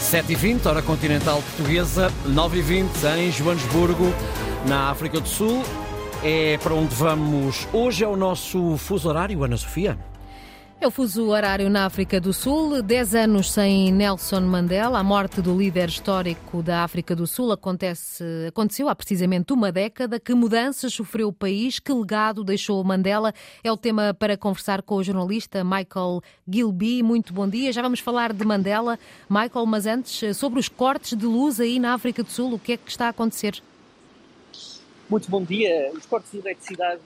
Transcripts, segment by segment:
7h20, hora continental portuguesa, 9h20 em Joanesburgo, na África do Sul. É para onde vamos hoje, é o nosso fuso horário, Ana Sofia. É o fuso horário na África do Sul. Dez anos sem Nelson Mandela. A morte do líder histórico da África do Sul acontece, aconteceu há precisamente uma década. Que mudanças sofreu o país? Que legado deixou Mandela? É o tema para conversar com o jornalista Michael Gilby. Muito bom dia. Já vamos falar de Mandela, Michael, mas antes sobre os cortes de luz aí na África do Sul. O que é que está a acontecer? Muito bom dia. Os cortes de eletricidade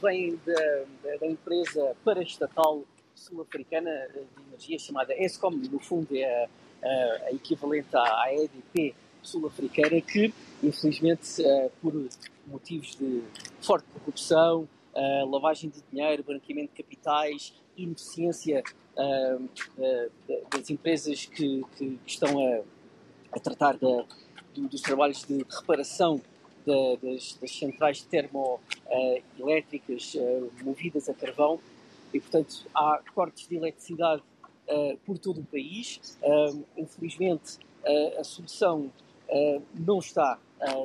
vem da, da empresa paraestatal sul-africana de energia chamada ESCOM, no fundo é a, a equivalente à EDP sul-africana, que infelizmente eh, por motivos de forte corrupção, eh, lavagem de dinheiro, branqueamento de capitais, ineficiência eh, das empresas que, que estão a, a tratar da, dos trabalhos de reparação da, das, das, centrais termoelétricas uh, movidas a carvão e, portanto, há cortes de eletricidade uh, por todo o país. infelizmente, a solução não está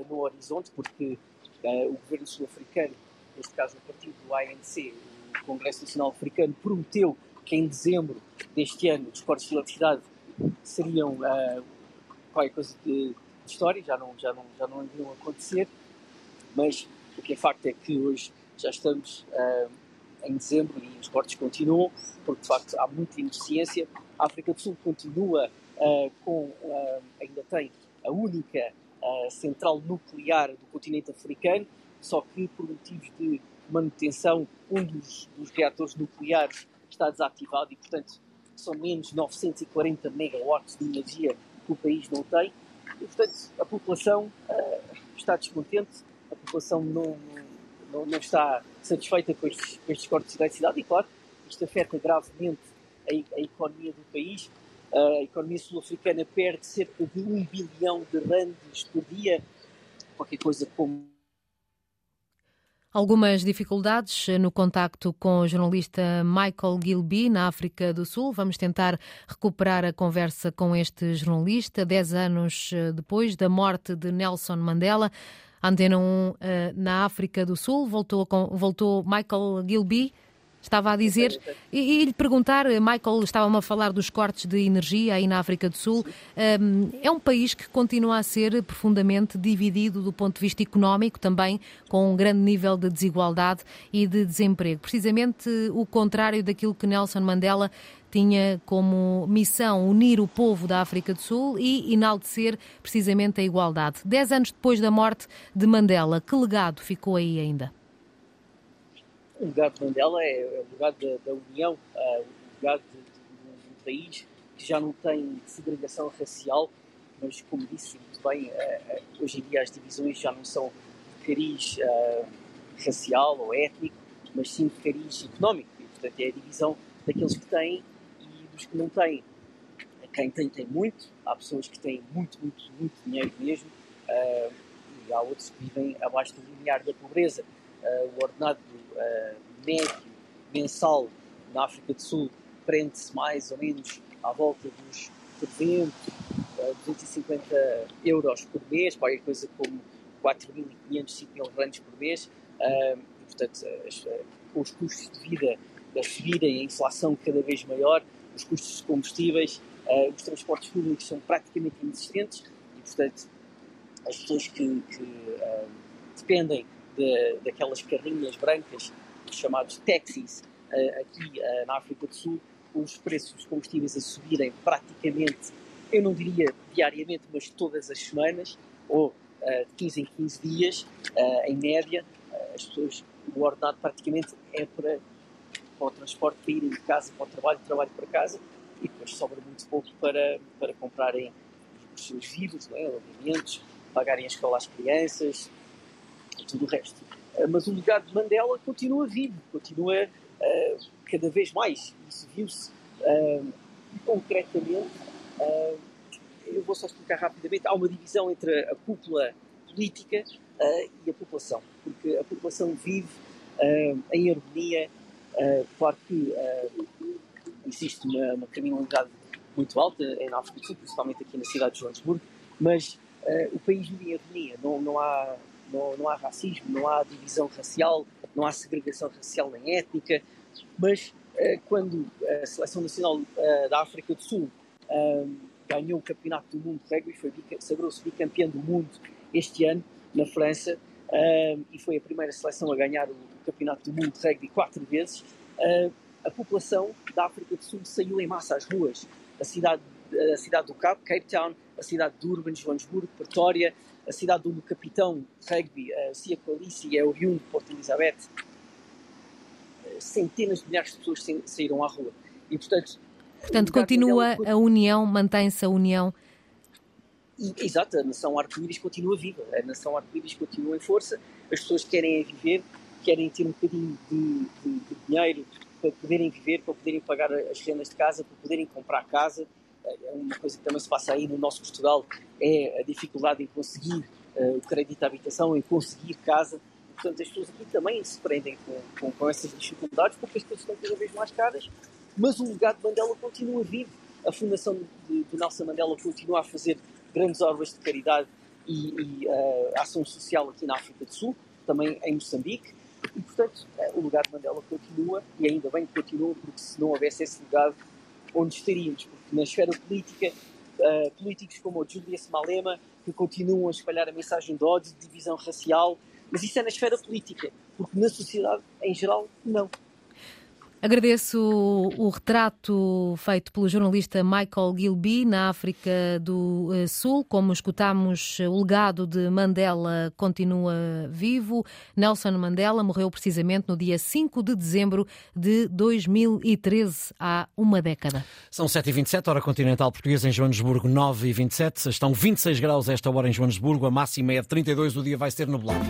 no horizonte, porque o governo sul-africano, neste caso o partido do ANC, o Congresso Nacional Africano, prometeu que em dezembro deste ano os cortes de eletricidade seriam qualquer coisa de história, já não, já não, já não acontecer, mas o que é facto é que hoje já estamos uh, em dezembro e os cortes continuam, porque de facto há muita ineficiência. A África do Sul continua uh, com, uh, ainda tem a única central nuclear do continente africano, só que por motivos de manutenção, um dos, dos reatores nucleares está desativado e, portanto, são menos 940 megawatts de energia que o país não tem e, portanto, a população uh, está descontente, a população não, não, não está satisfeita com estes, com estes, cortes de eletricidade e, claro, isto afeta gravemente a, a economia do país. A economia sul-africana perde cerca de um bilhão de randes por dia, qualquer coisa como Algumas dificuldades no contacto com o jornalista Michael Gilby, na África do Sul. Vamos tentar recuperar a conversa com este jornalista, dez anos eh, depois da morte de Nelson Mandela. Antena 1 eh, na África do Sul. Voltou, voltou Michael Gilby. Estava a dizer, e, e lhe perguntar, Michael, estava-me a falar dos cortes de energia aí na África do Sul. Um, é um país que continua a ser profundamente dividido do ponto de vista económico, também com um grande nível de desigualdade e de desemprego. Precisamente o contrário daquilo que Nelson Mandela tinha como missão unir o povo da África do Sul e enaltecer precisamente a igualdade. Dez anos depois da morte de Mandela, que legado ficou aí ainda? O legado de Mandela é, é o legado da, da união, uh, o legado de, de, um país que já não tem segregação racial, mas como disse muito bem, uh, hoje em dia as divisões já não são de cariz racial ou étnico, mas sim de cariz económico. E, portanto, é a divisão daqueles que têm e dos que não têm. Quem tem, tem muito. Há pessoas que têm muito, muito, muito dinheiro mesmo. e há outros que vivem abaixo do limiar da pobreza. O ordenado uh, médio mensal na África do Sul prende-se mais ou menos à volta dos 300, uh, 250 euros por mês, qualquer coisa como 4.500, 5.000 rands por mês. Uh, e, portanto, as, os custos de vida a subirem, a inflação cada vez maior, os custos de combustíveis, uh, os transportes públicos são praticamente inexistentes e, portanto, as pessoas que, que uh, dependem de, daquelas carrinhas brancas, chamados taxis, uh, aqui uh, na África do Sul, os preços dos combustíveis a subirem praticamente, eu não diria diariamente, mas todas as semanas, ou uh, de 15 em 15 dias, em média, as pessoas, o ordenado praticamente é para, para o transporte, para irem de casa para o trabalho, trabalho para casa, e depois sobra muito pouco para, para comprarem os seus vivos, é? alimentos, pagarem a escola às crianças, tudo o resto. Uh, mas o legado de Mandela continua vivo, continua uh, cada vez mais. Isso viu-se uh, concretamente. eu vou só explicar rapidamente. Há uma divisão entre a cúpula política e a população, porque a população vive em harmonia. claro que existe uma, uma criminalidade muito alta na África do Sul, principalmente aqui na cidade de Joanesburgo, mas uh, o país vive em harmonia, não, não, há, não, não há racismo, não há divisão racial, não há segregação racial nem étnica, mas uh, quando a Seleção Nacional uh, da África do Sul ganhou o Campeonato do Mundo de Rugby, sagrou-se bicampeão do mundo este ano na França e foi a primeira seleção a ganhar o, Campeonato do Mundo de Rugby quatro vezes, a população da África do Sul saiu em massa às ruas. A cidade, a cidade do Cabo, Cape Town, a cidade de Durban, Joanesburgo, Pretória, a cidade do capitão rugby, a Cia Qualici, é oriundo de Porto Elizabeth. Centenas de milhares de pessoas saíram à rua. E, portanto, portanto continua a união, mantém-se a união. Exato, a nação arco-íris continua viva, a nação arco-íris continua em força, as pessoas querem viver, querem ter um bocadinho de, de, de dinheiro, para poderem viver, para poderem pagar as rendas de casa, para poderem comprar casa. É uma coisa que também se passa aí no nosso Portugal é a dificuldade em conseguir uh, o crédito de habitação, em conseguir casa. Portanto, as pessoas aqui também se prendem com, com, com essas dificuldades porque as coisas estão cada vez mais caras, mas o legado de Mandela continua vivo. A Fundação de, de Nelson Mandela continua a fazer grandes obras de caridade e, e uh, ação social aqui na África do Sul, também em Moçambique. E, portanto, é, o legado de Mandela continua, e ainda bem que continua, porque se não houvesse esse legado, onde estaríamos? Porque na esfera política, uh, políticos como o Julius Malema, que continuam a espalhar a mensagem de ódio, de divisão racial, mas isso é na esfera política, porque na sociedade, em geral, não. Agradeço o, retrato feito pelo jornalista Michael Gilby na África do eh, Sul. Como escutamos, o legado de Mandela continua vivo. Nelson Mandela morreu precisamente no dia 5 de dezembro de 2013, há uma década. São 7h27, hora continental portuguesa em Joanesburgo, 9h27. Estão 26 graus esta hora em Joanesburgo, a máxima é de 32, o dia vai ser nublado.